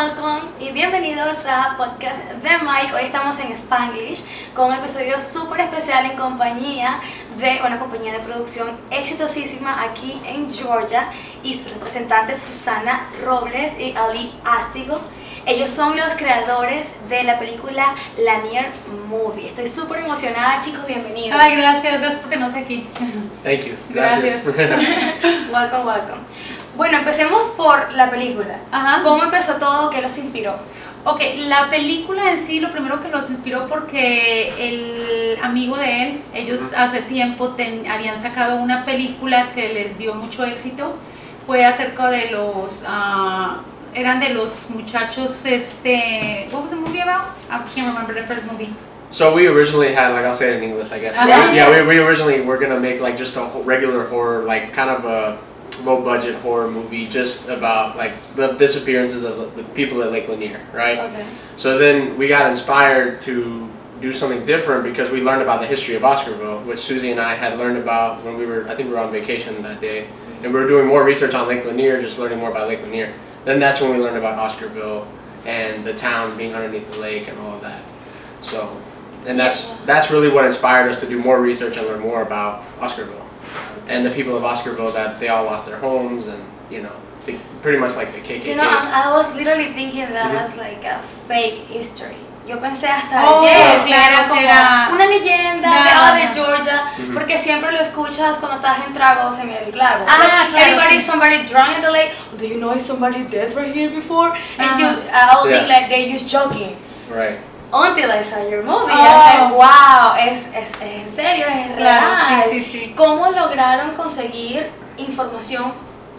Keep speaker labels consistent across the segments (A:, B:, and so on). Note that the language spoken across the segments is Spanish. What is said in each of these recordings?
A: welcome y bienvenidos a podcast de Mike. Hoy estamos en Spanglish con un episodio súper especial en compañía de una compañía de producción exitosísima aquí en Georgia y sus representantes Susana Robles y Ali Astigo. Ellos son los creadores de la película Lanier Movie. Estoy súper emocionada, chicos, bienvenidos.
B: Ay, gracias, gracias por tenernos aquí.
C: Thank you.
B: Gracias.
A: welcome, welcome. Bueno, empecemos por la película.
B: Ajá.
A: ¿Cómo empezó todo? ¿Qué los inspiró?
B: Ok, la película en sí, lo primero que los inspiró porque el amigo de él, ellos hace tiempo ten- habían sacado una película que les dio mucho éxito, fue acerca de los, ah, eran de los muchachos, este, what was the movie about? I can't remember the first movie.
C: So we originally had, like I'll say it in English, I guess. We- yeah, we, we originally were gonna make like just a ho- regular horror, like kind of a low budget horror movie, just about like the disappearances of the people at Lake Lanier, right?
A: Okay.
C: So then we got inspired to do something different because we learned about the history of Oscarville, which Susie and I had learned about when we were, I think we were on vacation that day, and we were doing more research on Lake Lanier, just learning more about Lake Lanier. Then that's when we learned about Oscarville and the town being underneath the lake and all of that. So, and that's that's really what inspired us to do more research and learn more about Oscarville and the people of Oscarville that they all lost their homes and you know, they, pretty much like the KKK.
A: You know, I, I was literally thinking that was like a fake history. Yo pensé hasta
B: Oh,
A: ayer que
B: claro,
A: era como
B: era-
A: una leyenda
B: No,
A: de, ah, de
B: no.
A: Georgia,
C: Ujú.
A: porque siempre lo escuchas cuando estás en tragos en el lago.
B: Ah,
A: Like,
B: claro,
A: Everybody,
B: sí.
A: somebody drunk in the lake. Do you know is somebody dead right here before? And
B: Ah.
A: you, I'll think like they just joking.
C: right.
A: Until I saw your movie,
B: Oh.
A: Wow, es, es, es en serio, es
B: Claro,
A: real.
B: sí, sí, sí.
A: ¿Cómo lograron conseguir información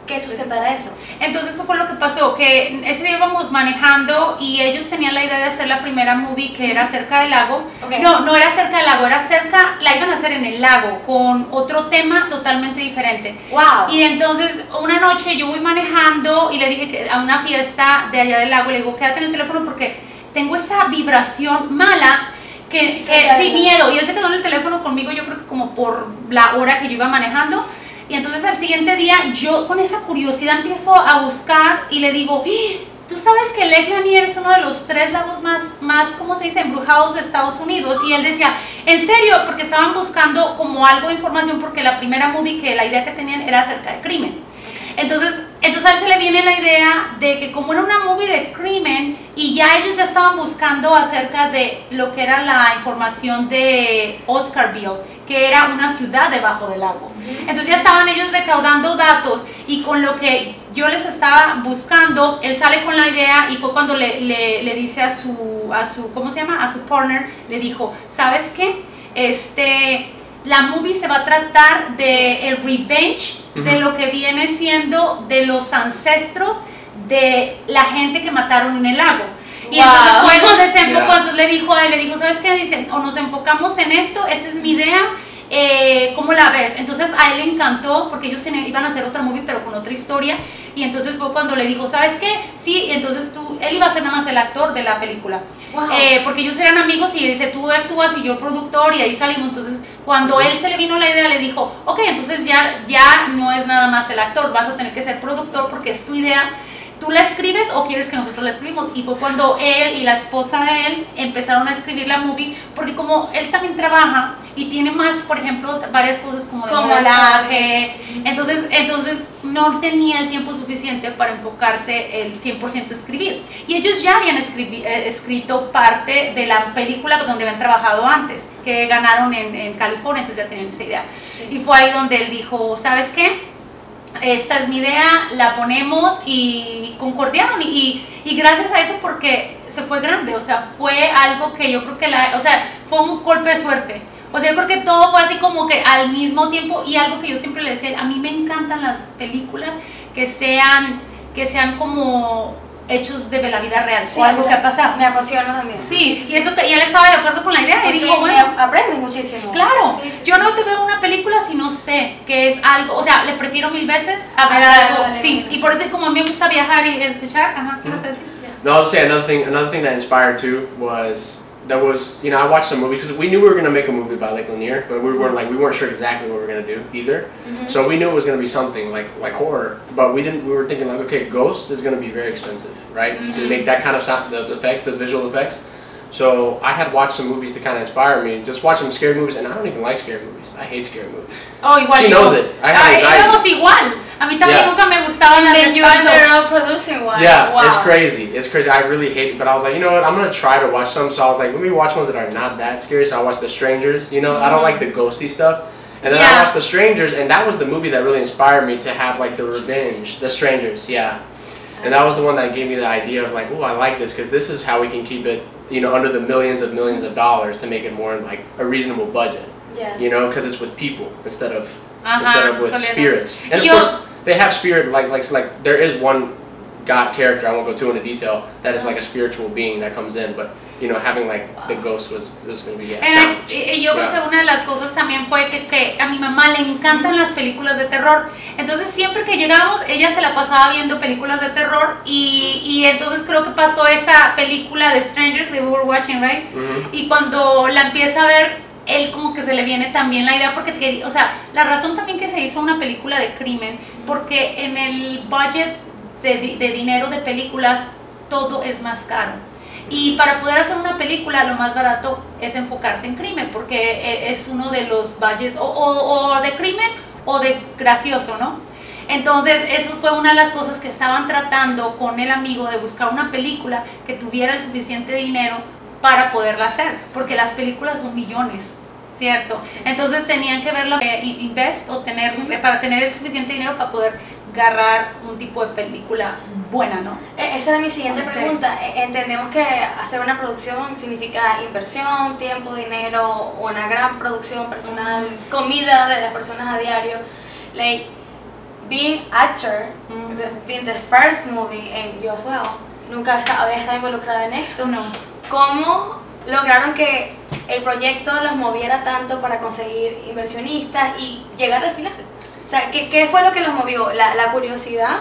A: que sustentara eso?
B: Entonces eso fue lo que pasó, que ese día íbamos manejando y ellos tenían la idea de hacer la primera movie que era cerca del lago.
A: Ok.
B: No, no era cerca del lago, era cerca, la iban a hacer en el lago con otro tema totalmente diferente.
A: Wow.
B: Y entonces una noche yo voy manejando y le dije que a una fiesta de allá del lago, le digo, quédate en el teléfono porque tengo esa vibración mala que,
A: Sí,
B: que
A: claro.
B: sí, miedo. Y él se quedó en el teléfono conmigo, yo creo que como por la hora que yo iba manejando. Y entonces al siguiente día yo con esa curiosidad empiezo a buscar y le digo, "¡Ah! tú sabes que Lake Lanier es uno de los tres lagos más, más, ¿cómo se dice?, embrujados de Estados Unidos. Y él decía, en serio, porque estaban buscando como algo de información porque la primera movie que la idea que tenían era acerca de crimen. Entonces, entonces a él se le viene la idea de que como era una movie de crimen y ya ellos ya estaban buscando acerca de lo que era la información de Oscarville, que era una ciudad debajo del lago. Entonces ya estaban ellos recaudando datos y con lo que yo les estaba buscando, él sale con la idea y fue cuando le, le- le dice a su, a su, ¿cómo se llama? A su partner, le dijo, ¿sabes qué? Este, la movie se va a tratar de el revenge de
C: Ujú.
B: lo que viene siendo de los ancestros de la gente que mataron en el lago. Y
A: Wow.
B: entonces fue donde se enfocó,
C: Yeah.
B: entonces le dijo a él, le dijo, ¿sabes qué? Dice, o nos enfocamos en esto, esta es mi idea, eh, ¿cómo la ves? Entonces a él le encantó porque ellos tenían, iban a hacer otra movie pero con otra historia y entonces fue cuando le dijo, ¿sabes qué? Sí, y entonces tú, él iba a ser nada más el actor de la película.
A: Wow.
B: Eh, porque ellos eran amigos y dice, tú actúas y yo productor y ahí salimos. Entonces, cuando él se le vino la idea, le dijo, ok, entonces ya, ya no es nada más el actor, vas a tener que ser productor porque es tu idea. ¿Tú la escribes o quieres que nosotros la escribimos? Y fue cuando él y la esposa de él empezaron a escribir la movie, porque como él también trabaja y tiene más, por ejemplo, varias cosas como de modelaje, entonces, entonces no tenía el tiempo suficiente para enfocarse el 100% a escribir. Y ellos ya habían escribi- eh, escrito parte de la película donde habían trabajado antes, que ganaron en, en California, entonces ya tenían esa idea. Y fue ahí donde él dijo, ¿sabes qué? Esta es mi idea, la ponemos y concordaron. Y, y, y gracias a eso porque se fue grande, o sea, fue algo que yo creo que la, o sea, fue un golpe de suerte. O sea, yo creo que todo fue así como que al mismo tiempo y algo que yo siempre le decía, a mí me encantan las películas que sean, que sean como hechos de la vida real
A: Sí,
B: o algo que ha pasado.
A: Me apasiona también.
B: Sí, y eso que y él estaba de acuerdo con la idea y dijo,
A: me
B: bueno,
A: aprendes muchísimo.
B: Claro,
A: Sí, sí,
B: yo
A: sí.
B: no te veo una película si no sé que es algo, o sea, le prefiero mil veces a ver
A: Ah,
B: algo,
A: vale,
B: sí,
A: vale,
B: y por eso como a mí me gusta viajar y escuchar, ajá, ¿qué vas a decir?
C: No, I'll say another thing. Another thing that inspired too was there was, you know, I watched some movies because we knew we were gonna make a movie about Lake Lanier, but we weren't like we weren't sure exactly what we were gonna do either. Mm-hmm. So we knew it was gonna be something like like horror, but we didn't. We were thinking like, okay, Ghost is gonna be very expensive, right? Mm-hmm. To make that kind of sound, those effects, those visual effects. So I had watched some movies to kind of inspire me. Just watch some scary movies, and I don't even like scary movies. I hate scary movies.
B: Oh, igual
C: She knows it. I have
B: Ay,
C: anxiety.
B: éramos igual. A mí también
C: Yeah.
B: nunca me gustaban las
A: And
B: de
A: then you
B: espanto.
A: ended up producing one.
C: Yeah,
A: wow.
C: it's crazy. It's crazy. I really hate it, but I was like, you know what? I'm gonna try to watch some. So I was like, let me watch ones that are not that scary. So I watched The Strangers. You know, I don't mm-hmm. like the ghosty stuff. And then I watched The Strangers, and that was the movie that really inspired me to have like the revenge. The Strangers, yeah. And that was the one that gave me the idea of like, oh, I like this because this is how we can keep it, you know, under the millions of millions of dollars to make it more like a reasonable budget.
A: Yes.
C: You know, because it's with people instead of
B: Ajá,
C: instead of with spirits. And of course, they have spirit like like like there is one God character I won't go too into detail that is like a spiritual being that comes in, but you know having like the ghost was was going to be a challenge.
B: yo creo
C: Yeah.
B: que una de las cosas también fue que, que a mi mamá le encantan las películas de terror. Entonces siempre que llegamos, ella se la pasaba viendo películas de terror y, y entonces creo que pasó esa película de Strangers que we were watching, right?
C: Mhm.
B: Y cuando la empieza a ver, él como que se le viene también la idea, porque, o sea, la razón también que se hizo una película de crimen, porque en el budget de, de dinero de películas todo es más caro. Y para poder hacer una película lo más barato es enfocarte en crimen, porque e- es uno de los budgets o, o- o de crimen o de gracioso, ¿no? Entonces, eso fue una de las cosas que estaban tratando con el amigo de buscar una película que tuviera el suficiente dinero para poderla hacer, porque las películas son millones, ¿cierto? Entonces tenían que verla, eh, in- invest o tener, eh, para tener el suficiente dinero para poder agarrar un tipo de película buena, ¿no?
A: E- Esa es mi siguiente pregunta. E- Entendemos que hacer una producción significa inversión, tiempo, dinero, una gran producción personal, comida de las personas a diario. Like, being actor,
B: Mm.
A: the- being the first movie, and you as well, nunca había estado involucrada en esto.
B: No.
A: ¿Cómo lograron que el proyecto los moviera tanto para conseguir inversionistas y llegar al final? Sea, ¿qué, qué fue lo que los movió? ¿La, la curiosidad?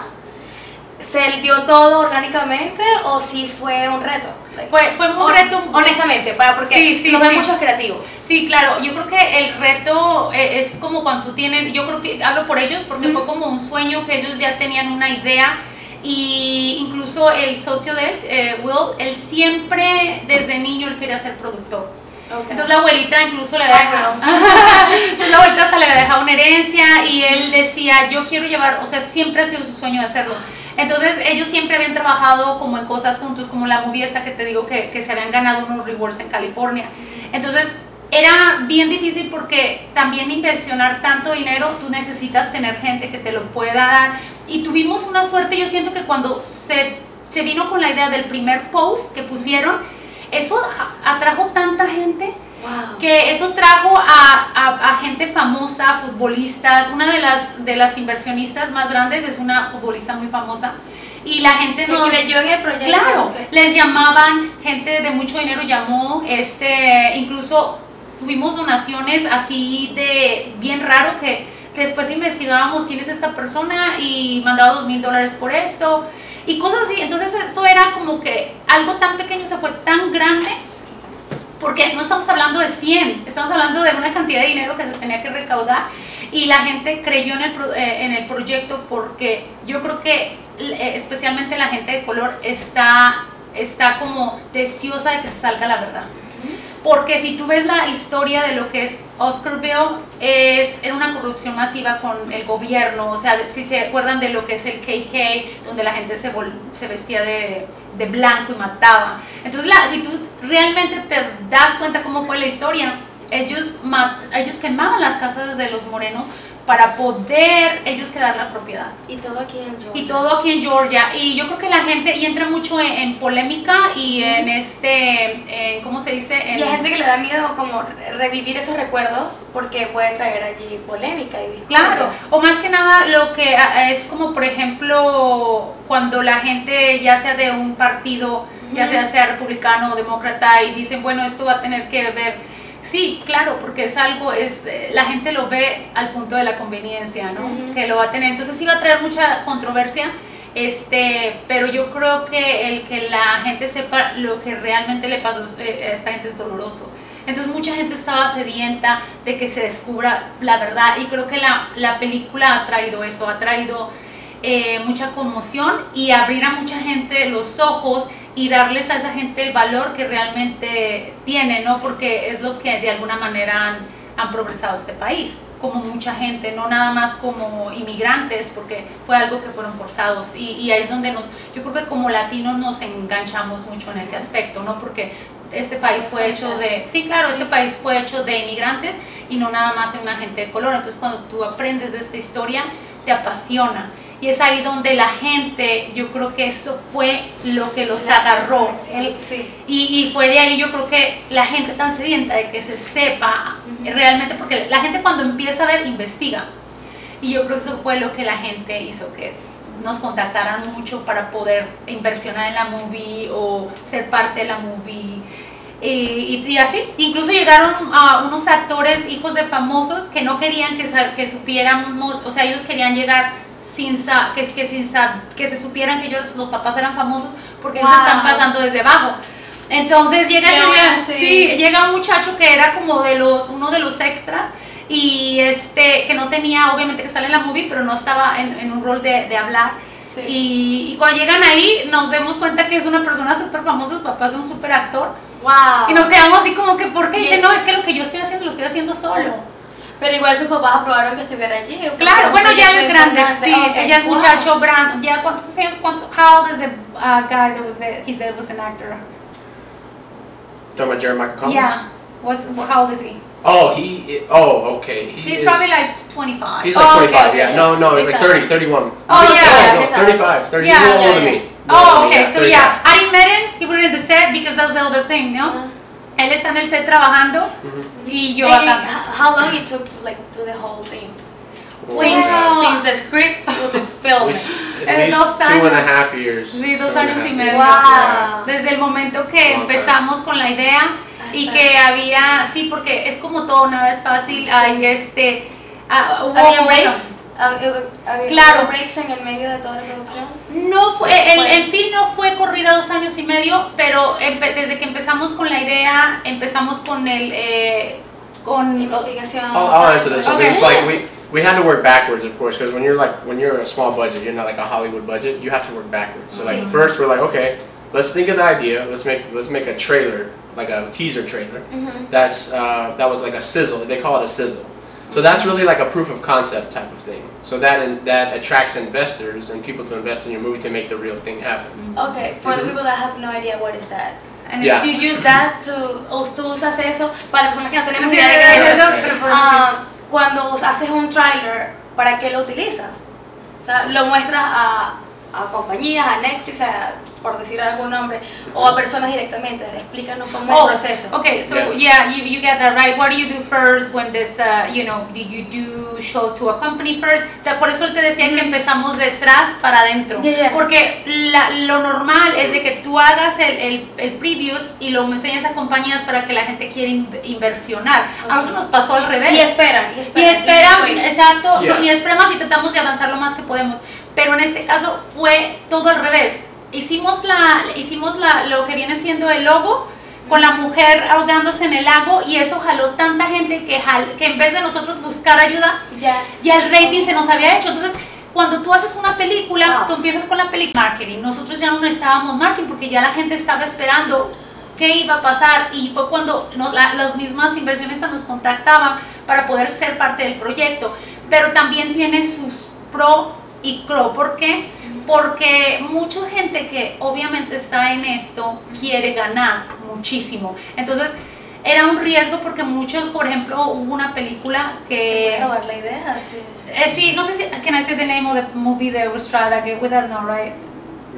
A: ¿Se dio todo orgánicamente o sí fue un reto?
B: Fue, fue un reto.
A: Honestamente, para porque
B: Sí, sí,
A: nos ven
B: sí.
A: muchos creativos.
B: Sí, claro, yo creo que el reto eh, es como cuando tú tienes, yo creo que hablo por ellos porque
A: Ujú.
B: fue como un sueño que ellos ya tenían una idea y incluso el socio de él, eh, Will, él siempre desde niño él quería ser productor. Entonces la abuelita incluso le Entonces, la abuelita hasta le dejado una herencia y él decía, yo quiero llevar, o sea, siempre ha sido su sueño de hacerlo. Entonces ellos siempre habían trabajado como en cosas juntos, como la movie esa que te digo que, que se habían ganado unos rewards en California. Entonces era bien difícil porque también inversionar tanto dinero, tú necesitas tener gente que te lo pueda dar. Y tuvimos una suerte, yo siento que cuando se, se vino con la idea del primer post que pusieron, eso atrajo tanta gente
A: Wow.
B: que eso trajo a, a- a gente famosa, futbolistas. Una de las, de las inversionistas más grandes es una futbolista muy famosa. Y la gente nos...
A: creyó en el proyecto.
B: Claro, les llamaban, gente de mucho dinero llamó, este, incluso tuvimos donaciones así de bien raro que después investigábamos quién es esta persona y mandaba dos mil dólares por esto y cosas así. Entonces eso era como que algo tan pequeño se fue tan grande porque no estamos hablando de 100, estamos hablando de una cantidad de dinero que se tenía que recaudar y la gente creyó en el, pro- eh, en el proyecto porque yo creo que eh, especialmente la gente de color está, está como deseosa de que se salga la verdad. Porque si tú ves la historia de lo que es Oscarville, es, era una corrupción masiva con el gobierno. O sea, si se acuerdan de lo que es el KK, donde la gente se, vol- se vestía de, de blanco y mataba. Entonces, la, si tú realmente te das cuenta cómo fue la historia, ellos, ellos quemaban las casas de los morenos para poder ellos quedar la propiedad.
A: Y todo aquí en Georgia.
B: Y todo aquí en Georgia. Y yo creo que la gente, y entra mucho en, en polémica y en este, en, ¿cómo se dice? En-
A: Y hay gente que le da miedo como revivir esos recuerdos porque puede traer allí polémica y discordia.
B: Claro, o más que nada lo que es como por ejemplo cuando la gente ya sea de un partido, ya sea sea republicano o demócrata y dicen, bueno, esto va a tener que ver Sí, claro, porque es algo, es eh, la gente lo ve al punto de la conveniencia, ¿no? Que lo va a tener. Entonces sí va a traer mucha controversia Este, pero yo creo que el que la gente sepa lo que realmente le pasó eh, a esta gente es doloroso. Entonces mucha gente estaba sedienta de que se descubra la verdad y creo que la, la película ha traído eso, ha traído eh, mucha conmoción y abrir a mucha gente los ojos y darles a esa gente el valor que realmente tiene, ¿no? Porque es los que de alguna manera han, han progresado este país, como mucha gente, no nada más como inmigrantes, porque fue algo que fueron forzados. Y, y ahí es donde nos, yo creo que como latinos nos enganchamos mucho en ese aspecto, ¿no? Porque este país fue hecho de, sí, claro, este país fue hecho de inmigrantes y no nada más en una gente de color. Entonces cuando tú aprendes de esta historia, te apasiona. Y es ahí donde la gente, yo creo que eso fue lo que los
A: La
B: agarró.
A: conexión,
B: El-
A: sí.
B: y, y fue de ahí yo creo que la gente tan sedienta de que se sepa realmente, porque la gente cuando empieza a ver, investiga. Y yo creo que eso fue lo que la gente hizo que nos contactaran mucho para poder inversionar en la movie o ser parte de la movie. Y, y- y así, incluso llegaron a unos actores hijos de famosos que no querían que, que supiéramos, o sea, ellos querían llegar sin sa- que, que, sin sa- que se supieran que ellos, los papás eran famosos porque ellos
A: Wow.
B: están pasando desde abajo. Entonces llega, ese sí, llega un muchacho que era como de los, uno de los extras y este, que no tenía, obviamente que sale en la movie, pero no estaba en, en un rol de, de hablar.
A: Sí.
B: Y, y cuando llegan ahí nos damos cuenta que es una persona súper famosa, sus papás son súper actor.
A: Wow.
B: Y nos quedamos así como que, ¿por qué?
A: Y
B: Dice,
A: es-
B: no, es que lo que yo estoy haciendo lo estoy haciendo solo.
A: Pero igual sus papás aprobaron que estuviera allí.
B: Claro, bueno, ya
A: es
B: él es grande,
A: importante.
B: sí,
A: Ok,
B: ella es
A: wow.
B: muchacho grande. ¿Ya cuántos años? cuántos- How old is the uh, guy that was the, he said was an actor?
C: Talking about Jeremiah Collins?
B: Yeah, What's, how old is he?
C: Oh, he. Oh, okay. He
B: He's
C: is,
B: probably like 25.
C: He's like
A: Oh,
C: 25.
A: okay,
C: yeah.
A: yeah.
C: No, no, he's like
A: Exactly.
C: 30, 31.
B: Oh,
C: No,
B: yeah,
C: No, no, 35. 30.
B: Yeah,
C: he's a little
A: yeah,
C: older than me.
B: Oh,
C: Older than me,
B: okay, so yeah, I didn't met him, he was in the set because that's the other thing, ¿no?
A: Ajá.
B: Él está en el set trabajando y yo
A: And
B: acá.
A: how long it took to like do the whole thing? Since,
B: Wow.
A: since the script to the film.
C: we-
B: Eh,
C: At least
B: dos
C: two and a
B: años.
C: half years.
B: Sí, dos años y medio.
A: Wow.
B: Desde el momento que
C: Okay.
B: empezamos con la idea y que había, sí, porque es como todo, nada es fácil, hay este, ah, hubo
A: ¿Había
B: momentos- Claro.
A: breaks en el medio de toda la producción?
B: No fue, el,
A: Fue.
B: el film no fue corrida dos años y medio, pero desde que empezamos con la idea, empezamos con el, eh, con,
A: Investigación.
C: I'll, I'll answer this one.
B: Okay.
C: It's like we, we had to work backwards, of course, because when you're like when you're a small budget, you're not like a Hollywood budget. You have to work backwards. So like
A: Sí.
C: first we're like, okay, let's think of the idea. Let's make let's make a trailer, like a teaser trailer.
A: Ujú.
C: That's uh, that was like a sizzle. They call it a sizzle. So that's really like a proof of concept type of thing. So that in, that attracts investors and people to invest in your movie to make the real thing happen.
A: Okay, for the
C: Mhm.
A: people that have no idea what is that.
B: and
C: Yeah.
A: You use that to, o tú usas eso para personas que no tenemos idea de qué es
B: eso,
A: eso. Ah, cuando haces un trailer, ¿para qué lo utilizas? O sea, lo muestras a, a compañías, a Netflix, a- por decir algún nombre, o a personas directamente. Explícanos cómo
B: Oh,
A: es el proceso.
B: Okay, so
C: Yeah.
B: yeah, you, you get that right. What do you do first when this, uh, you know, did you do show to a company first? Por eso él te decía que empezamos detrás para adentro.
A: Yeah, yeah.
B: Porque la- lo normal es de que tú hagas el, el, el previews y lo enseñes a compañías para que la gente quiera in- inversionar. A nosotros nos pasó al revés.
A: Y esperan, y
B: Y
A: esperan.
B: esperan,
A: y wait.
B: exacto,
C: Yeah.
B: y esperamos y tratamos de avanzar lo más que podemos. Pero en este caso fue todo al revés. Hicimos, la, hicimos la, lo que viene siendo el logo con la mujer ahogándose en el lago y eso jaló tanta gente que, jal- que en vez de nosotros buscar ayuda,
A: Ya.
B: ya el rating se nos había hecho. Entonces, cuando tú haces una película,
A: Wow.
B: tú empiezas con la película marketing. Nosotros ya no necesitábamos marketing porque ya la gente estaba esperando qué iba a pasar y fue cuando nos, la- las mismas inversionistas nos contactaban para poder ser parte del proyecto. Pero también tiene sus pro y pro. ¿Por qué? Porque mucha gente que obviamente está en esto quiere ganar muchísimo. Entonces, era un riesgo porque muchos, por ejemplo, hubo una película que...
A: Robar la idea, sí.
B: Eh, sí, no sé si. Can I say the name of the movie was tried that with us? No, right?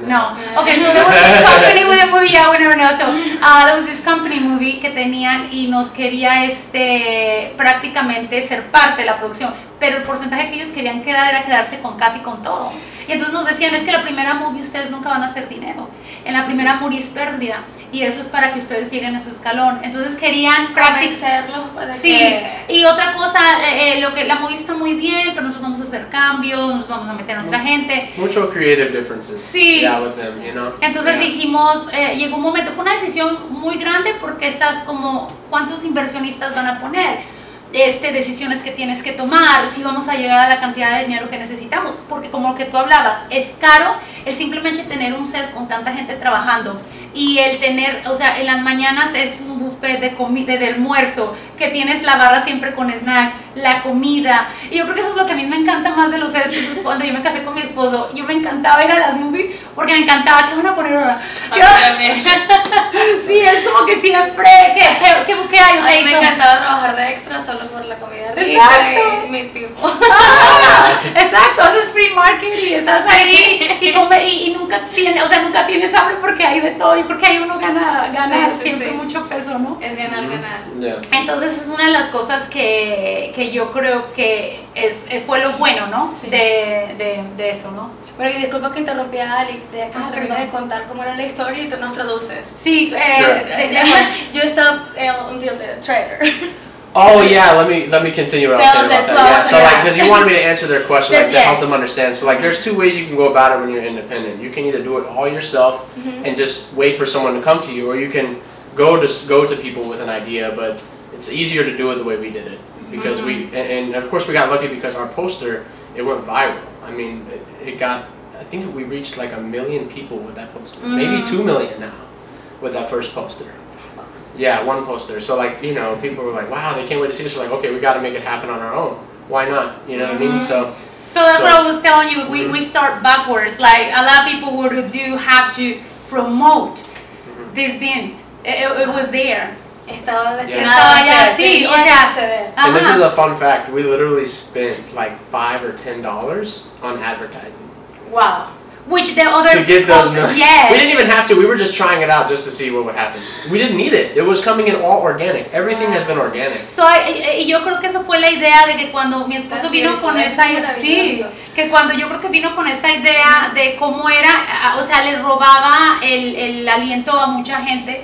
B: No. Okay, so there was this company with a movie, yeah, we never know. So, uh, there was this company movie que tenían y nos quería este prácticamente ser parte de la producción, pero el porcentaje que ellos querían quedar era quedarse con casi con todo. Y entonces nos decían, es que la primera movie ustedes nunca van a hacer dinero. En la primera morir pérdida. Y eso es para que ustedes lleguen a su escalón. Entonces querían practicar.
A: Convencerlos de
B: Sí,
A: que-
B: y otra cosa, eh, eh, lo que la movie está muy bien, pero nosotros vamos a hacer cambios, nosotros vamos a meter a nuestra gente.
C: Mucho creative differences.
B: Sí.
C: Yeah, with them, you know.
B: Entonces
C: Yeah.
B: dijimos, eh, llegó un momento, fue una decisión muy grande porque estás como, ¿cuántos inversionistas van a poner? Este, decisiones que tienes que tomar, si vamos a llegar a la cantidad de dinero que necesitamos, porque como lo que tú hablabas, es caro el simplemente tener un set con tanta gente trabajando y el tener, o sea, en las mañanas es un buffet de comida, de almuerzo, que tienes la barra siempre con snack, la comida, y yo creo que eso es lo que a mí me encanta más de los sets, cuando yo me casé con mi esposo, yo me encantaba ir a las movies, porque me encantaba, ¿qué van a poner ahora?
A: A
B: ¿Qué
A: mí
B: va-
A: también.
B: Sí, es como que siempre, ¿qué, qué, qué, qué hay? O sea,
A: mí me
B: como-
A: encantaba trabajar de extra solo por la comida rica
B: Exacto.
A: y mi tipo.
B: Ah, Exacto, haces free market y estás ahí y, come- y, y nunca tienes, o sea, nunca tienes hambre porque hay de todo y porque ahí uno gana, gana
A: Sí, sí,
B: siempre
A: sí.
B: mucho peso, ¿no?
A: Es ganar, ganar.
C: Yeah.
B: Entonces es una de las cosas que, que yo creo que es, eh, fue lo bueno, ¿no?
A: Sí.
B: De, de, de eso, ¿no?
A: Pero y disculpa que interrumpí a Ali, de que
B: Ah,
A: termine de contar cómo era la historia y tú nos traduces.
B: Sí, eh,
C: Sure.
A: you stopped uh, until the trailer.
C: Oh yeah, let me let me continue what I was saying about that. Yeah, so like because you wanted me to answer their question, like to help them understand. So like there's two ways you can go about it when you're independent. You can either do it all yourself
A: Mm-hmm.
C: and just wait for someone to come to you, or you can go to go to people with an idea. But it's easier to do it the way we did it because we
A: Mm-hmm.
C: and, and of course we got lucky because our poster it went viral. I mean it, it got I think we reached like a million people with that poster, maybe
A: Mm.
C: two million now with that first poster. Yeah, one poster. So like, you know, people were like, "Wow, they can't wait to see this." We're like, "Okay, we got to make it happen on our own. Why not?" You know what I mean? So
B: So that's
C: So-
B: what I was telling you. We, we start backwards. Like a lot of people would do have to promote. This didn't. It- it was there.
A: Estaba
C: Yeah.
A: destinado
B: Estaba
A: a
B: ya
A: ser,
B: así,
A: tenía
B: o sea,
A: suceder.
C: and this is a fun fact. We literally spent like five or ten dollars on advertising
A: Wow.
B: Which the other
C: to get those.
B: Yes.
C: We didn't even have to. We were just trying it out just to see what would happen. We didn't need it. It was coming in all organic. Everything has been organic.
B: So, I- y yo creo que eso fue la idea de que cuando mi esposo
A: That's
B: vino
A: beautiful,
B: con esa sí,
A: maravilloso.
B: que cuando yo creo que vino con esa idea de cómo era, o sea, le robaba el, el aliento a mucha gente,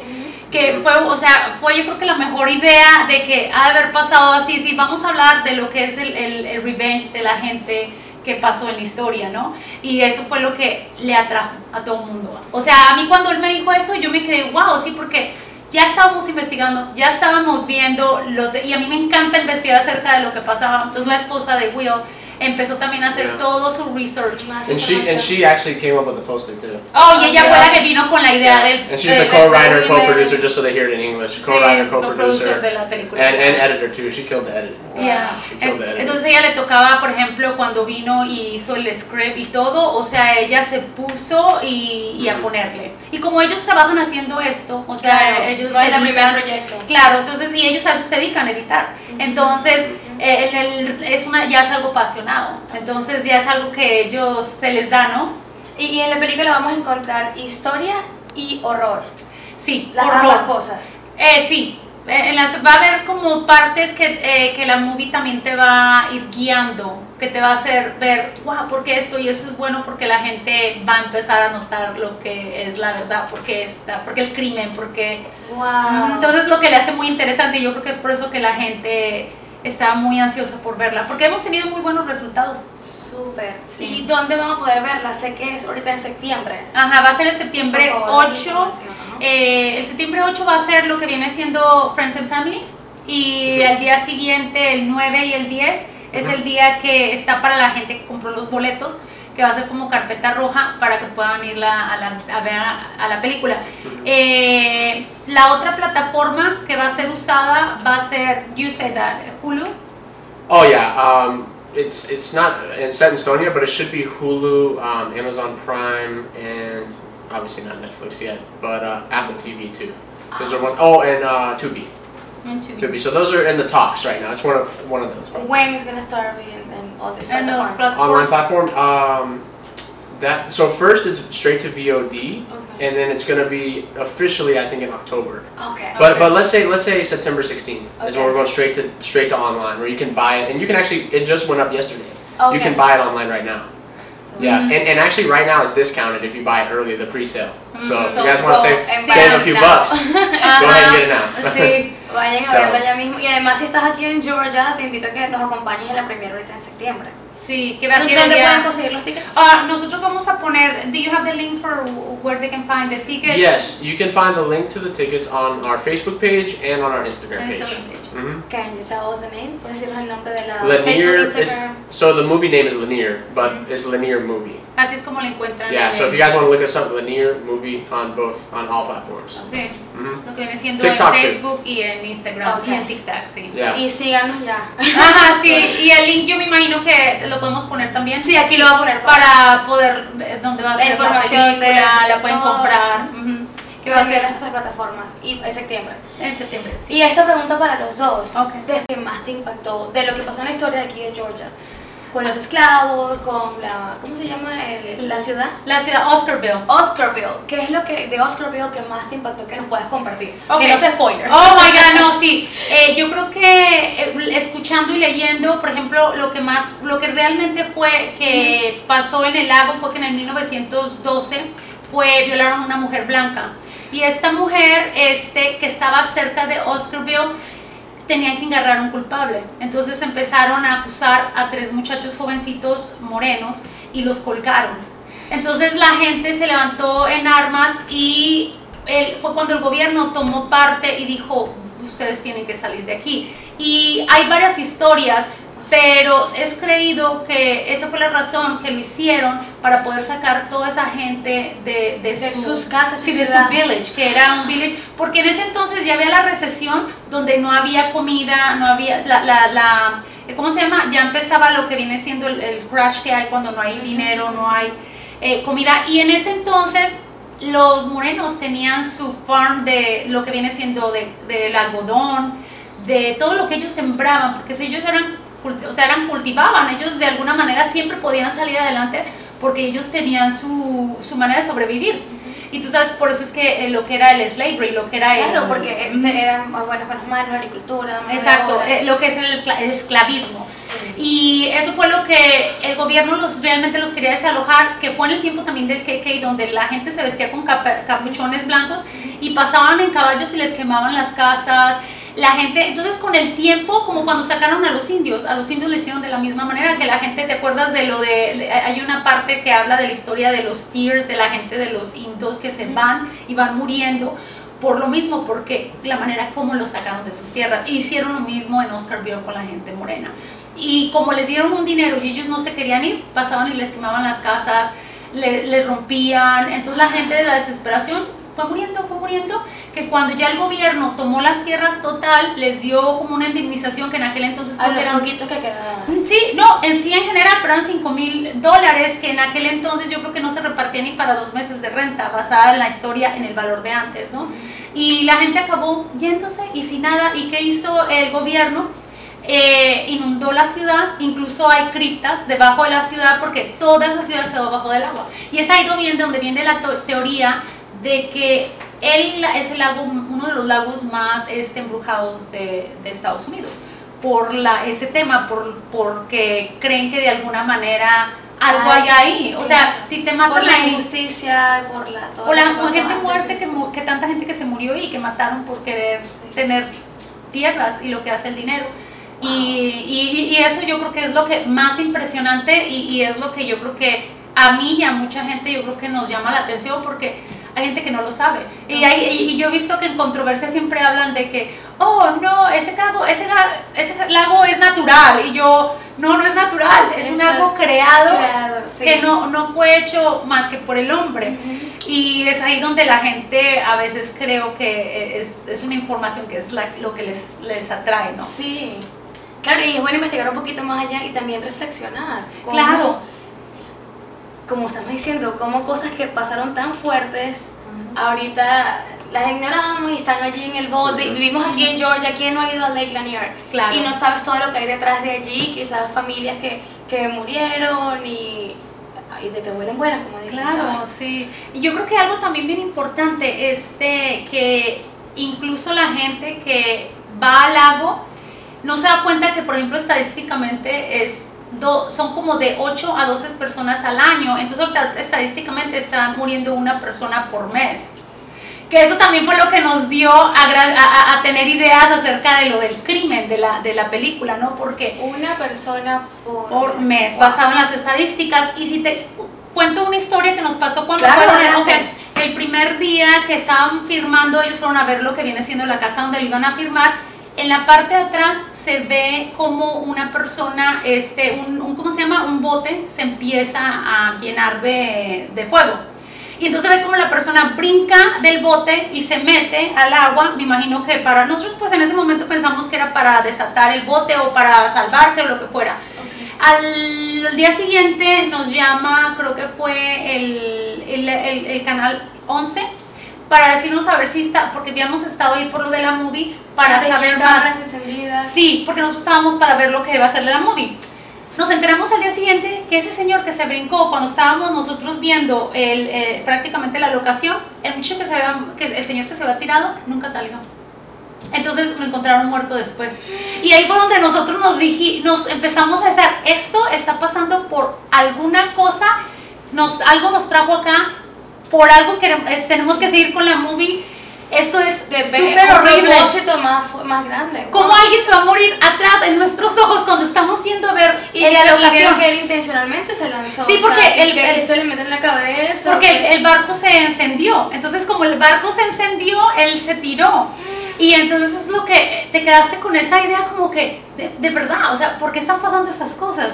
B: que fue, o sea, fue yo creo que la mejor idea de que ha de haber pasado así, sí, vamos a hablar de lo que es el, el, revenge de la gente que pasó en la historia, ¿no? Y eso fue lo que le atrajo a todo el mundo. O sea, a mí cuando él me dijo eso, yo me quedé, wow, sí, porque ya estábamos investigando, ya estábamos viendo, lo de- y a mí me encanta investigar acerca de lo que pasaba. Entonces la esposa de Will empezó también a hacer
C: Yeah.
B: todo su research.
A: Más
C: And she and she actually came up with the poster too.
B: Oh, y ella fue
A: Yeah.
B: la que vino con la idea de,
C: And she's
B: de-
C: the
B: de-
C: co-writer, co-producer, just so they hear it in English.
B: sí,
C: Co-writer,
B: co-producer
C: co-producer,
B: de la película.
C: and and editor too. She killed the edit.
B: Yeah.
C: She killed the
B: En-
C: edit.
B: Entonces ella le tocaba, por ejemplo, cuando vino y hizo el script y todo, o sea, ella se puso y, y a
C: Ujú.
B: ponerle. Y como ellos trabajan haciendo esto, o sea,
A: Claro,
B: ellos
A: no es el
B: editan-
A: primer proyecto.
B: Claro, entonces, y ellos a eso se dedican a editar. Entonces, eh, el- es una, ya es algo apasionado. Entonces, ya es algo que ellos se les da, ¿no?
A: Y, y en la película vamos a encontrar historia y horror.
B: Sí,
A: Las
B: horror.
A: ambas cosas.
B: Eh, sí, Eh, en las- va a haber como partes que, eh, que la movie también te va a ir guiando, que te va a hacer ver, wow, porque esto y eso es bueno porque la gente va a empezar a notar lo que es la verdad, porque está, porque el crimen, porque
A: Wow.
B: entonces lo que le hace muy interesante yo creo que es por eso que la gente está muy ansiosa por verla, porque hemos tenido muy buenos resultados.
A: Súper.
B: Sí.
A: ¿Y dónde vamos a poder verla? Sé que es ahorita en septiembre.
B: Ajá, va a ser el septiembre
A: favor,
B: 8.
A: información, ¿no?
B: Eh, el septiembre 8 va a ser lo que viene siendo Friends and Families. Y al día siguiente, el 9 y el 10, es el día que está para la gente que compró los boletos, que va a ser como carpeta roja para que puedan ir la- a, la- a ver a, a la película. Eh, la otra plataforma que va a ser usada va a ser, you said that, Hulu.
C: Oh yeah, um, it's it's not it's set in Estonia, but it should be Hulu, um, Amazon Prime, and obviously not Netflix yet, but uh, Apple TV too. Those are one. Oh, and uh, Tubi, Tubi. So those are in the talks right now. It's one of one of those.
A: When is gonna start and all these
B: And those
A: platforms?
C: Online platform. Um, that so first it's straight to VOD,
A: Okay.
C: and then it's gonna be officially I think in October.
A: Okay.
C: But
B: Okay.
C: but let's say let's say September 16th is when we're going straight to straight to online where you can buy it and you can actually it just went up yesterday.
A: Okay.
C: You can buy it online right now.
A: So-
C: Yeah, and, and actually right now it's discounted if you buy it early, the pre-sale. So if
A: So
C: you guys want to save, save a few
A: now.
C: bucks, go ahead and get it now.
B: Sí.
A: Vayan a
C: So-
A: verla ya mismo. Y además, si estás aquí en Georgia, te invito a que nos acompañes en la primera ahorita en septiembre.
B: Sí, que va a
A: ¿Dónde
B: ser el
A: pueden conseguir los tickets?
B: Ah, nosotros vamos a poner. Do you have the link for where they can find the tickets?
C: Yes, you can find the link to the tickets on our Facebook page and on our Instagram page.
B: Instagram page.
C: hmm
A: Can you tell us the name? ¿Puedes decirnos el nombre de la
C: Lanier,
A: Facebook, Instagram?
C: so the movie name is Lanier, but it's Lanier Movie.
B: Así es como lo encuentran.
C: Yeah,
B: en
C: so if
B: el-
C: you guys want to look us up, Lanier Movie on both, on all platforms.
B: Sí,
C: hmm
B: lo que viene siendo
C: TikTok,
B: en
C: sí.
B: Facebook y en Instagram
A: Ok.
B: y en TikTok, sí.
C: Yeah.
A: Y síganos ya.
B: Ajá, sí, y el link yo me imagino que lo podemos poner también.
A: Sí, aquí lo voy a poner todo.
B: Para poder, donde va a
A: La
B: ser
A: información
B: la película,
A: de-
B: la pueden
A: todo.
B: comprar. ujú, Que va a
A: en
B: ser
A: nuestras plataformas y en septiembre.
B: en septiembre. sí.
A: Y esta pregunta para los dos.
B: Ok.
A: ¿De qué más te impactó? De lo que pasó en la historia de aquí de Georgia. Con los esclavos, con la. ¿Cómo se llama? El- la ciudad.
B: La ciudad Oscarville.
A: Oscarville. ¿Qué es lo que de Oscarville que más te impactó que nos puedas compartir?
B: Ok.
A: Que no sea spoiler.
B: Oh my god, no, sí. Eh, yo creo que eh, escuchando y leyendo, por ejemplo, lo que más, lo que realmente fue que pasó en el lago fue que en el 1912 fue violaron a una mujer blanca. Y esta mujer, este, que estaba cerca de Oscarville, tenían que engarrar un culpable. Entonces empezaron a acusar a tres muchachos jovencitos morenos y los colgaron. Entonces la gente se levantó en armas y fue cuando el gobierno tomó parte y dijo, ustedes tienen que salir de aquí. Y hay varias historias, pero es creído que esa fue la razón que lo hicieron para poder sacar toda esa gente de, de,
A: De
B: su-
A: sus casas,
B: sí, de su village, que era un village, porque en ese entonces ya había la recesión donde no había comida, no había la, la, la ¿cómo se llama? Ya empezaba lo que viene siendo el, el crash que hay cuando no hay dinero, no hay eh, comida. Y en ese entonces los morenos tenían su farm de lo que viene siendo de- del algodón, de todo lo que ellos sembraban, porque si ellos eran, o sea, eran cultivaban, ellos de alguna manera siempre podían salir adelante porque ellos tenían su, su manera de sobrevivir. Y tú sabes, por eso es que eh, lo que era el slavery, lo que era el...
A: Claro, porque te- eran más buenos con las manos, la agricultura.
B: Exacto, eh, lo que es el, el esclavismo.
A: Sí.
B: Y eso fue lo que el gobierno los realmente los quería desalojar, que fue en el tiempo también del KK, donde la gente se vestía con capa- capuchones blancos y pasaban en caballos y les quemaban las casas. La gente, entonces con el tiempo, como cuando sacaron a los indios, a los indios le hicieron de la misma manera que la gente, ¿te acuerdas de lo de, hay una parte que habla de la historia de los tears, de la gente de los indios que se van y van muriendo? por lo mismo, porque la manera como los sacaron de sus tierras. Hicieron lo mismo en Oscarville con la gente morena. Y como les dieron un dinero y ellos no se querían ir, pasaban y les quemaban las casas, le- les rompían. Entonces la gente de la desesperación fue muriendo, fue muriendo, que cuando ya el gobierno tomó las tierras total, les dio como una indemnización que en aquel entonces creo que eran
A: que quedaban.
B: Sí, no, en sí en general, pero eran 5 mil dólares que en aquel entonces yo creo que no se repartían ni para dos meses de renta, basada en la historia, en el valor de antes, ¿no? Y la gente acabó yéndose y sin nada. ¿Y qué hizo el gobierno? Eh, inundó la ciudad, incluso hay criptas debajo de la ciudad porque toda esa ciudad quedó bajo del agua. Y es ahí donde viene, donde viene la teoría de que él es el lago, uno de los lagos más este, embrujados de, de Estados Unidos por la, ese tema, por, porque creen que de alguna manera algo
A: Ay,
B: hay ahí. O sea, si te matan
A: Por la injusticia, por la. todo
B: o la
A: antes,
B: muerte, que, que tanta gente que se murió y que mataron por querer
A: Sí.
B: tener tierras y lo que hace el dinero. Y, y- y eso yo creo que es lo que más impresionante y, y es lo que yo creo que a mí y a mucha gente yo creo que nos llama la atención porque hay gente que no lo sabe. Y, hay- y- y yo he visto que en controversia siempre hablan de que, oh, no, ese lago, ese, ese lago es natural. Y yo, no, no es natural, es, un lago creado,
A: Creado, sí.
B: que no, no fue hecho más que por el hombre. Y es ahí donde la gente a veces creo que es, es una información que es la- lo que les, les atrae, ¿no?
A: Sí. Claro, y es bueno investigar un poquito más allá y también reflexionar.
B: Claro.
A: Como estamos diciendo, como cosas que pasaron tan fuertes, ahorita las ignoramos y están allí en el bote. Vivimos aquí en Georgia, ¿quién no ha ido a Lake Lanier?
B: Claro.
A: Y no sabes todo lo que hay detrás de allí, quizás familias que, que murieron y, y de que mueren buenas, como dicen.
B: Claro,
A: ¿sabes?
B: sí. Y yo creo que algo también bien importante es de que incluso la gente que va al lago no se da cuenta que, por ejemplo, estadísticamente es do- son como de 8 a 12 personas al año. Entonces, estadísticamente están muriendo una persona por mes. Que eso también fue lo que nos dio a, a- a- tener ideas acerca de lo del crimen de la, de la película, ¿no? Porque
A: Una persona por,
B: por mes,
A: Wow.
B: basado en las estadísticas. Y si te cuento una historia que nos pasó cuando
A: Claro,
B: fueron,
A: adelante.
B: ok, el primer día que estaban firmando, ellos fueron a ver lo que viene siendo la casa donde lo iban a firmar. En la parte de atrás se ve como una persona, este, un, un- ¿cómo se llama? Un bote se empieza a llenar de, de fuego. Y entonces ve como la persona brinca del bote y se mete al agua. Me imagino que para nosotros, pues en ese momento pensamos que era para desatar el bote o para salvarse o lo que fuera. Al, al día siguiente nos llama, creo que fue el, el, el- el canal 11, para decirnos a ver si está, porque habíamos estado ahí por lo de la movie, para saber más. Sí, porque nosotros estábamos para ver lo que iba a hacer la movie. Nos enteramos al día siguiente que ese señor que se brincó cuando estábamos nosotros viendo el, eh, prácticamente la locación, el muchacho que se había, que el señor que se había tirado nunca salió. Entonces lo encontraron muerto después. Y ahí fue donde nosotros nos dije, nos empezamos a decir, esto está pasando por alguna cosa, nos, algo nos trajo acá, por algo que eh, tenemos que seguir con la movie. Esto es súper
A: un
B: horrible.
A: propósito más, más grande.
B: ¿Cómo
A: Wow.
B: alguien se va a morir atrás en nuestros ojos cuando estamos yendo a ver
A: Y
B: la locación?
A: que él intencionalmente se lanzó.
B: Sí,
A: o sea,
B: porque el-
A: se-
B: el-
A: se le mete en la cabeza.
B: Porque el, el barco se encendió. Entonces, como el barco se encendió, él se tiró. Y entonces es lo que te quedaste con esa idea como que, de, de verdad, o sea, ¿por qué están pasando estas cosas?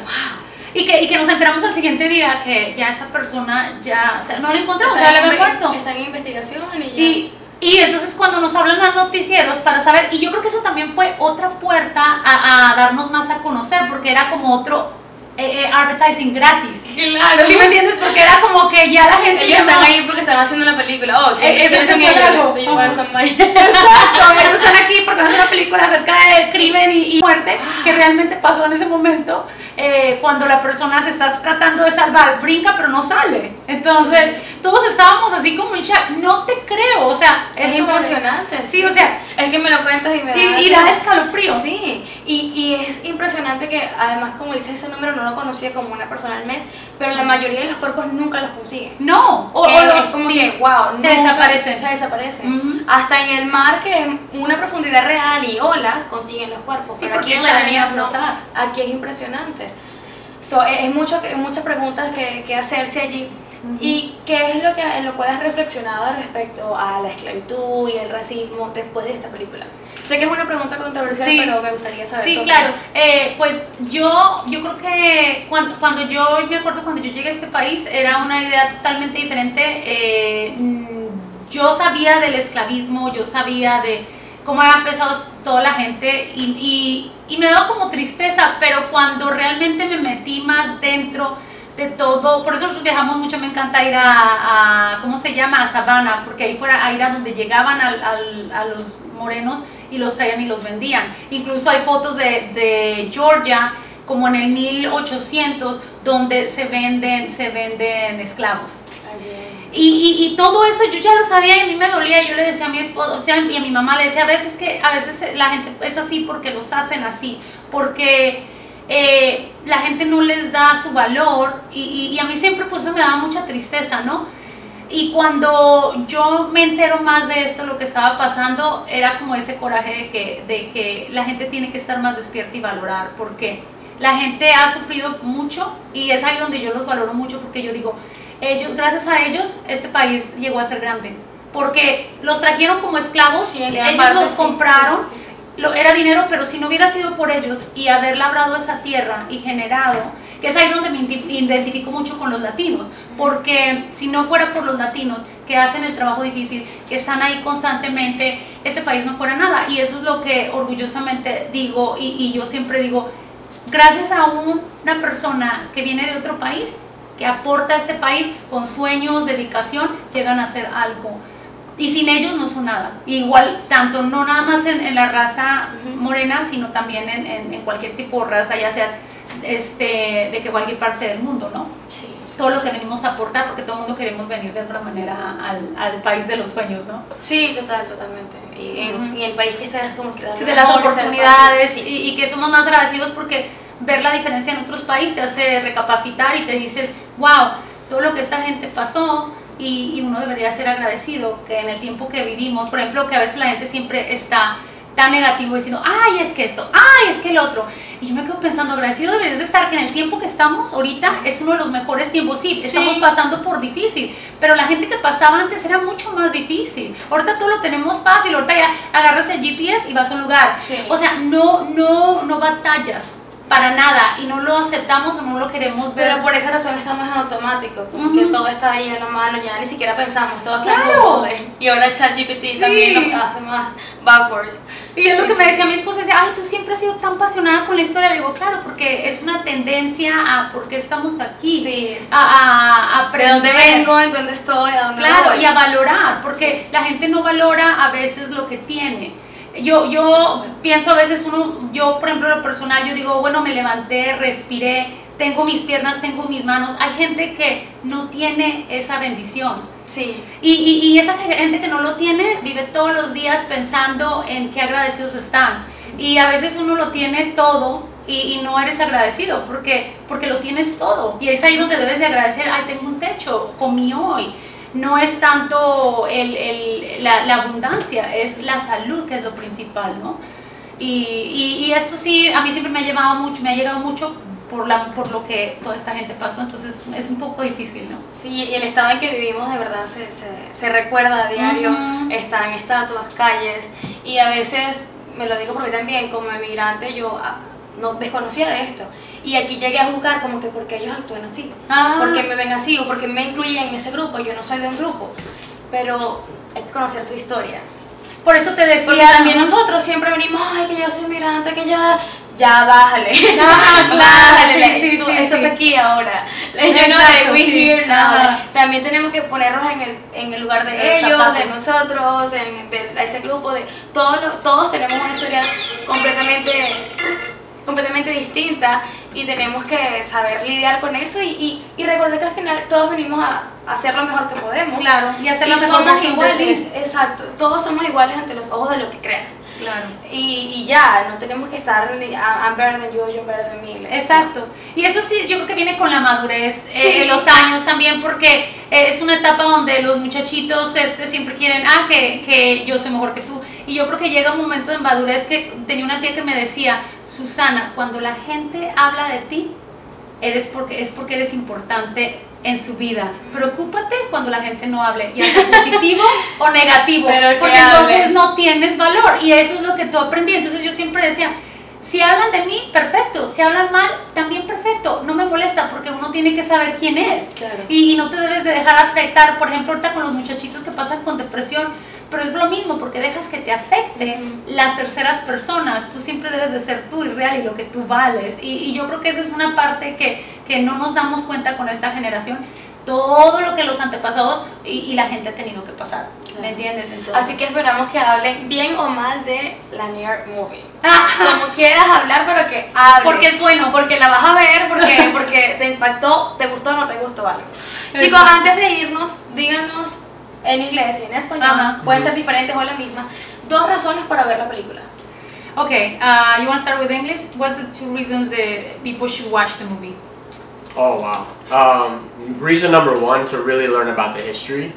B: Y que, y que nos enteramos al siguiente día que ya esa persona ya, o sea, no la encontramos, ya la había muerto.
A: Están en investigación y ya.
B: Y, y entonces cuando nos hablan los noticieros para saber, y yo creo que eso también fue otra puerta a, a darnos más a conocer, porque era como otro eh, eh, advertising gratis.
A: claro.
B: ¿Sí me entiendes? Porque era como que ya la gente...
A: Ellos están
B: no-
A: ahí porque están haciendo la película. Oh,
B: Eh,
A: ¿qué
B: ese
A: quiénes
B: se
A: son
B: fue
A: ellos?
B: algo.
A: They want some money.
B: Exacto, ellos están aquí porque van a hacer una película acerca de crimen y, y muerte que realmente pasó en ese momento eh, cuando la persona se está tratando de salvar, brinca pero no sale. Entonces, todos estábamos así como en shock, no te creo, o sea,
A: Es
B: como-
A: impresionante.
B: Sí, o sea,
A: Es que me lo cuentas y me da.
B: y, y da escalofrío.
A: Sí, y, y es impresionante que además, como dices, ese número no lo conocía como una persona al mes, pero la mayoría de los cuerpos nunca los consiguen.
B: No, o,
A: Que
B: o los
A: es como
B: sí,
A: que, wow,
B: se desaparecen.
A: Se desaparecen. Hasta en el mar, que es una profundidad real y olas, consiguen los cuerpos.
B: Sí,
A: pero aquí en la línea
B: a
A: no. Aquí es impresionante. So, es es mucho, muchas preguntas que, que hacerse allí. ¿Y qué es lo que en lo cual has reflexionado respecto a la esclavitud y el racismo después de esta película? Sé que es una pregunta controversial,
B: Sí.
A: pero me gustaría saber.
B: Sí, claro. Eh, pues yo, yo creo que cuando, cuando yo me acuerdo cuando yo llegué a este país era una idea totalmente diferente. Eh, mm, yo sabía del esclavismo, yo sabía de cómo había empezado toda la gente y, y, y me daba como tristeza, pero cuando realmente me metí más dentro de todo, por eso nosotros viajamos mucho, me encanta ir a, a ¿cómo se llama? A Savannah, porque ahí fuera, ahí era donde llegaban al- al- a los morenos y los traían y los vendían. Incluso hay fotos de, de Georgia, como en el 1800, donde se venden, se venden esclavos. Y, y, y todo eso yo ya lo sabía y a mí me dolía. Yo le decía a mi esposo, o sea, y a mi mamá le decía a veces que a veces la gente es así porque los hacen así, porque eh, la gente no les da su valor y, y- y a mí siempre pues eso me daba mucha tristeza, ¿no? Y cuando yo me entero más de esto, lo que estaba pasando, era como ese coraje de que, de que la gente tiene que estar más despierta y valorar, porque la gente ha sufrido mucho y es ahí donde yo los valoro mucho, porque yo digo, ellos, gracias a ellos, este país llegó a ser grande, porque los trajeron como esclavos,
A: Sí,
B: ellos
A: parte,
B: los compraron,
A: sí, sí, sí.
B: lo, era dinero, pero si no hubiera sido por ellos y haber labrado esa tierra y generado, que es ahí donde me identifico mucho con los latinos, porque si no fuera por los latinos que hacen el trabajo difícil, que están ahí constantemente, este país no fuera nada. Y eso es lo que orgullosamente digo y, y yo siempre digo, gracias a un- una persona que viene de otro país, que aporta a este país con sueños, dedicación, llegan a hacer algo. Y sin ellos no son nada. Igual, tanto no nada más en, en la raza morena, sino también en, en- en cualquier tipo de raza, ya seas este, de que cualquier parte del mundo, ¿no?
A: Sí, sí,
B: Todo lo que venimos a aportar, porque todo el mundo queremos venir de otra manera al, al país de los sueños, ¿no?
A: Sí, total, totalmente. Y, en,
B: Ujú.
A: y el país que está como que
B: de las oportunidades
A: parte,
B: y, y que somos más agradecidos porque ver la diferencia en otros países te hace recapacitar y te dices, wow, todo lo que esta gente pasó y, y uno debería ser agradecido que en el tiempo que vivimos, por ejemplo, que a veces la gente siempre está tan negativo diciendo, ay, es que esto, ay, es que el otro. Y yo me quedo pensando, agradecido deberías de estar que en el tiempo que estamos ahorita es uno de los mejores tiempos. Sí, estamos pasando por difícil, pero la gente que pasaba antes era mucho más difícil. Ahorita todo lo tenemos fácil, ahorita ya agarras el GPS y vas a un lugar.
A: Sí.
B: O sea, no, no, no batallas para nada y no lo aceptamos o no lo queremos ver.
A: Pero por esa razón estamos en automático, como que todo está ahí en la mano, ya ni siquiera pensamos, todo está en
B: Claro.
A: Google. Y ahora ChatGPT también nos hace más backwards.
B: Y es lo
A: Sí,
B: que
A: sí,
B: me decía
A: sí.
B: mi esposa, decía, ay, tú siempre has sido tan apasionada con la historia. Le digo, claro, porque es una tendencia a por qué estamos aquí,
A: Sí.
B: a, a, a
A: ¿De dónde
B: aprender.
A: vengo? ¿En dónde estoy? ¿A dónde
B: Claro,
A: voy?
B: y a valorar, porque la gente no valora a veces lo que tiene. Yo, yo pienso a veces uno, yo por ejemplo lo personal, yo digo, bueno, me levanté, respiré, tengo mis piernas, tengo mis manos. Hay gente que no tiene esa bendición.
A: Sí.
B: Y, y, y esa gente que no lo tiene vive todos los días pensando en qué agradecidos están. Y a veces uno lo tiene todo y, no eres agradecido porque, porque lo tienes todo. Y es ahí donde debes de agradecer, ay, tengo un techo, comí hoy. No es tanto el, el- la, la abundancia, es la salud que es lo principal, ¿no? Y, y, y esto sí, a mí siempre me ha llevado mucho, me ha llegado mucho por, la, por lo que toda esta gente pasó, entonces es un poco difícil, ¿no?
A: Sí, y el estado en que vivimos de verdad se, se, se recuerda a diario,
B: Ujú.
A: están estatuas, calles, y a veces, me lo digo porque también como emigrante yo ah, no desconocía de esto, y aquí llegué a juzgar como que porque ellos actúan así,
B: Ah.
A: porque me ven así o porque me incluyen en ese grupo, yo no soy de un grupo, pero hay que conocer su historia.
B: Por eso te decía.
A: Porque también nosotros siempre venimos, ay, que yo soy migrante, que ya, ya bájale.
B: Ah, claro,
A: bájale,
B: sí, sí,
A: tú
B: sí,
A: estás aquí ahora. You know,
B: Exacto,
A: like, we
B: sí.
A: here now.
B: Ajá.
A: También tenemos que ponernos en el, en el lugar de
B: Los
A: ellos, de nosotros, en de ese grupo, de todos, todos tenemos una historia completamente completamente distinta y tenemos que saber lidiar con eso y, y, y recordar que al final todos venimos a, a hacer lo mejor que podemos.
B: Claro, y hacer la
A: Y
B: mejor
A: somos iguales, exacto. Todos somos iguales ante los ojos de lo que creas.
B: Claro.
A: Y, y ya, no tenemos que estar ni, "Ah, I'm better than you, you're better than me. like,
B: Exacto. Y eso sí, yo creo que viene con la madurez, eh, los años también, porque es una etapa donde los muchachitos este, siempre quieren, ah, que, que yo soy mejor que tú. Y yo creo que llega un momento de madurez que tenía una tía que me decía, Susana, cuando la gente habla de ti, eres porque, es porque eres importante en su vida. Preocúpate cuando la gente no hable, ya sea positivo o negativo,
A: Pero que
B: porque entonces
A: hable.
B: no tienes valor. Y eso es lo que tú aprendí. Entonces yo siempre decía, si hablan de mí, perfecto. Si hablan mal, también perfecto. No me molesta porque uno tiene que saber quién es.
A: Claro.
B: Y, y no te debes de dejar afectar. Por ejemplo, ahorita con los muchachitos que pasan con depresión. Pero es lo mismo porque dejas que te afecte las terceras personas. Tú siempre debes de ser tú y real y lo que tú vales. Y, y yo creo que esa es una parte que, que no nos damos cuenta con esta generación. Todo lo que los antepasados y, y la gente ha tenido que pasar.
A: Claro.
B: ¿Me entiendes? Entonces,
A: Así que esperamos que hablen bien o mal de la Near Movie.
B: Ah,
A: Como quieras hablar, pero que hables.
B: Porque es bueno.
A: Porque la vas a ver, porque, porque te impactó, te gustó o no te gustó algo. Chicos, antes de irnos, díganos en inglés y en español,
B: Ajá.
A: pueden ser diferentes o la misma, dos razones para ver la película.
B: Okay, uh, you want to start with English? What's the two reasons that people should watch the movie?
C: Oh wow. Um, reason number one to really learn about the history,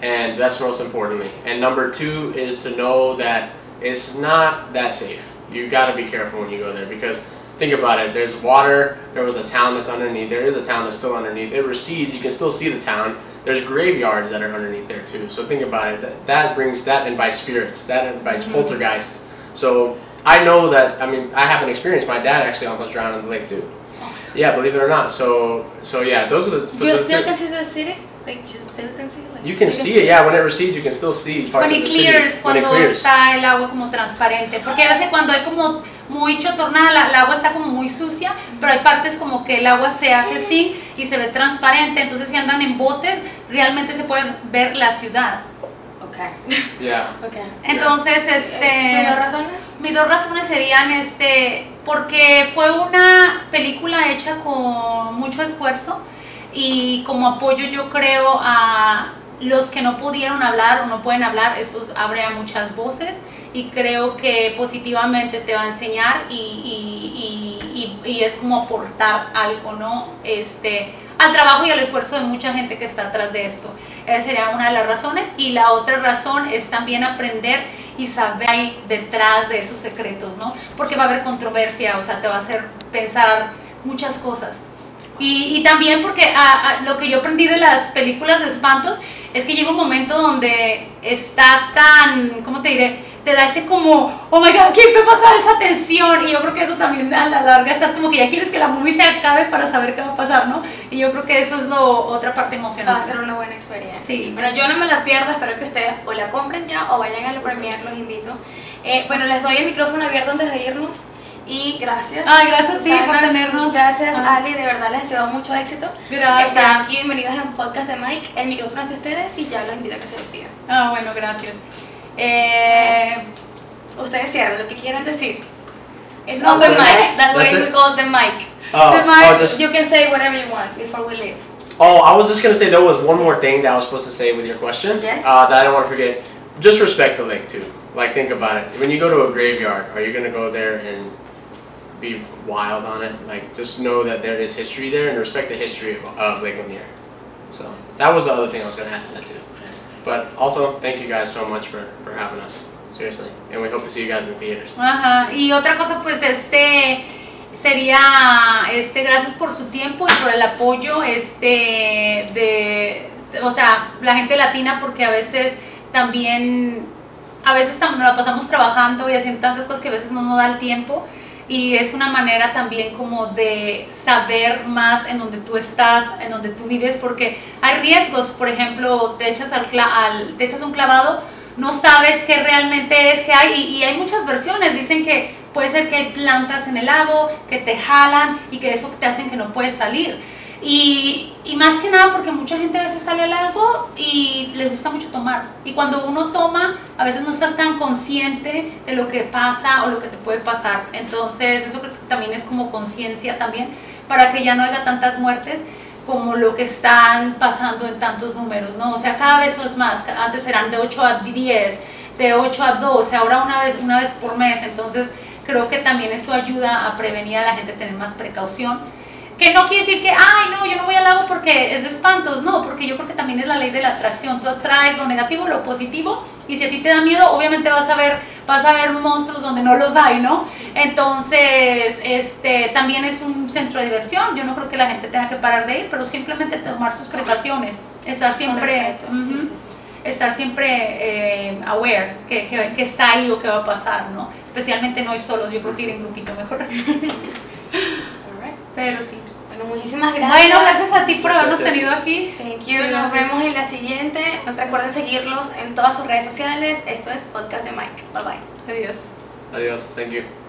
C: and that's most importantly. And number two is to know that it's not that safe. You got to be careful when you go there because think about it. There's water. There was a town that's underneath. There is a town that's still underneath. It recedes. You can still see the town. There's graveyards that are underneath there too. So think about it. That, that brings that invites spirits. That invites mm-hmm. poltergeists. So I know that. I mean, I have an experience. My dad actually almost drowned in the lake too. Oh. Yeah, believe it or not. So, so yeah, those are the. for
A: You still can the city? Like, you still can see like,
C: you can see it, yeah. When it recedes, you can still see parts
B: When
C: of
B: it
C: the
B: clears,
C: city. When it
B: cuando
C: clears.
B: está el agua como transparente. Porque a veces cuando hay como muy chotornada, la, el agua está como muy sucia, pero hay partes como que el agua se hace así y se ve transparente. Entonces si andan en botes, realmente se puede ver la ciudad.
A: Okay.
C: Yeah.
A: okay.
B: Entonces,
A: ¿Tus
B: este...
A: dos razones?
B: Mis dos razones serían este porque fue una película hecha con mucho esfuerzo y como apoyo yo creo a los que no pudieron hablar o no pueden hablar, eso abre a muchas voces y creo que positivamente te va a enseñar y, y, y, y es como aportar algo, ¿no? Este, al trabajo y al esfuerzo de mucha gente que está atrás de esto. Esa sería una de las razones. Y la otra razón es también aprender y saber detrás de esos secretos, ¿no? Porque va a haber controversia, o sea, te va a hacer pensar muchas cosas. Y, y también porque a, a, lo que yo aprendí de las películas de espantos es que llega un momento donde estás tan, ¿cómo te diré? te da ese como, oh my god, ¿qué va a pasar? Esa tensión. Y yo creo que eso también a la larga estás como que ya quieres que la movie se acabe para saber qué va a pasar, ¿no? Y yo creo que eso es lo, otra parte emocionante.
A: Va a ser una buena experiencia.
B: Sí.
A: Bueno, yo no me la pierdo, espero que ustedes o la compren ya o vayan a la premiere, los invito. Eh, bueno, les doy el micrófono abierto antes de irnos. Y gracias.
B: Ay, gracias a ti por tenernos.
A: Gracias,
B: Ah.
A: Ali. De verdad les deseo mucho éxito.
B: Gracias.
A: Están aquí bienvenidos en podcast de Mike. El micrófono es de ustedes y ya los invito a que se despidan.
B: Ah, bueno, gracias. Eh,
A: Ustedes cierran lo que quieran decir. It's
C: Oh,
A: open mic. That's why
C: That's
A: we call it the mic.
C: Oh,
B: The mic-
C: oh, just,
A: You can say whatever you want before we leave.
C: oh, I was just gonna say there was one more thing that I was supposed to say with your question.
A: Yes.
C: Uh, that I don't want to forget. Just respect the lake too. Like think about it. When you go to a graveyard, are you gonna go there and be wild on it? Like just know that there is history there and respect the history of, of Lake Lanier. So that was the other thing I was gonna add to that too. But also, thank you guys so much for, for having us. Seriously. And we hope to see you guys in the theaters.
B: Ajá. Y otra cosa, pues, este sería, este, gracias por su tiempo y por el apoyo, este, de, o sea, la gente latina, porque a veces también, a veces la pasamos trabajando y haciendo tantas cosas que a veces no nos da el tiempo. Y es una manera también como de saber más en donde tú estás, en donde tú vives, porque hay riesgos, por ejemplo, te echas, al, al- te echas un clavado, no sabes qué realmente es que hay y, y hay muchas versiones. Dicen que puede ser que hay plantas en el lago que te jalan y que eso te hacen que no puedes salir. Y, y más que nada porque mucha gente a veces sale al lago y les gusta mucho tomar. Y cuando uno toma, a veces no estás tan consciente de lo que pasa o lo que te puede pasar. Entonces eso creo que también es como conciencia también para que ya no haya tantas muertes como lo que están pasando en tantos números, ¿no? O sea, cada vez es más. Antes eran de 8 a 10, de 8 a 12, ahora una vez, una vez por mes. Entonces, creo que también eso ayuda a prevenir a la gente a tener más precaución. Que no quiere decir que, ay, no, yo no voy al lago porque es de espantos, no, porque yo creo que también es la ley de la atracción. Tú atraes lo negativo, lo positivo, y si a ti te da miedo, obviamente vas a ver, vas a ver monstruos donde no los hay, ¿no? Entonces, este, también es un centro de diversión. Yo no creo que la gente tenga que parar de ir, pero simplemente tomar sus precauciones, estar siempre,
A: respeto, sí,
B: ujú,
A: sí, sí.
B: estar siempre eh, aware que, que, que está ahí o que va a pasar, ¿no? Especialmente no ir solos. Yo creo que ir en grupito mejor. Pero sí.
A: Bueno, muchísimas gracias.
B: Bueno, gracias a ti por habernos
C: gracias.
B: tenido aquí.
A: Thank you. Nos vemos en la siguiente. Recuerden seguirlos en todas sus redes sociales. Esto es Podcast de Mike. Bye bye.
B: Adiós.
C: Adios. Thank you.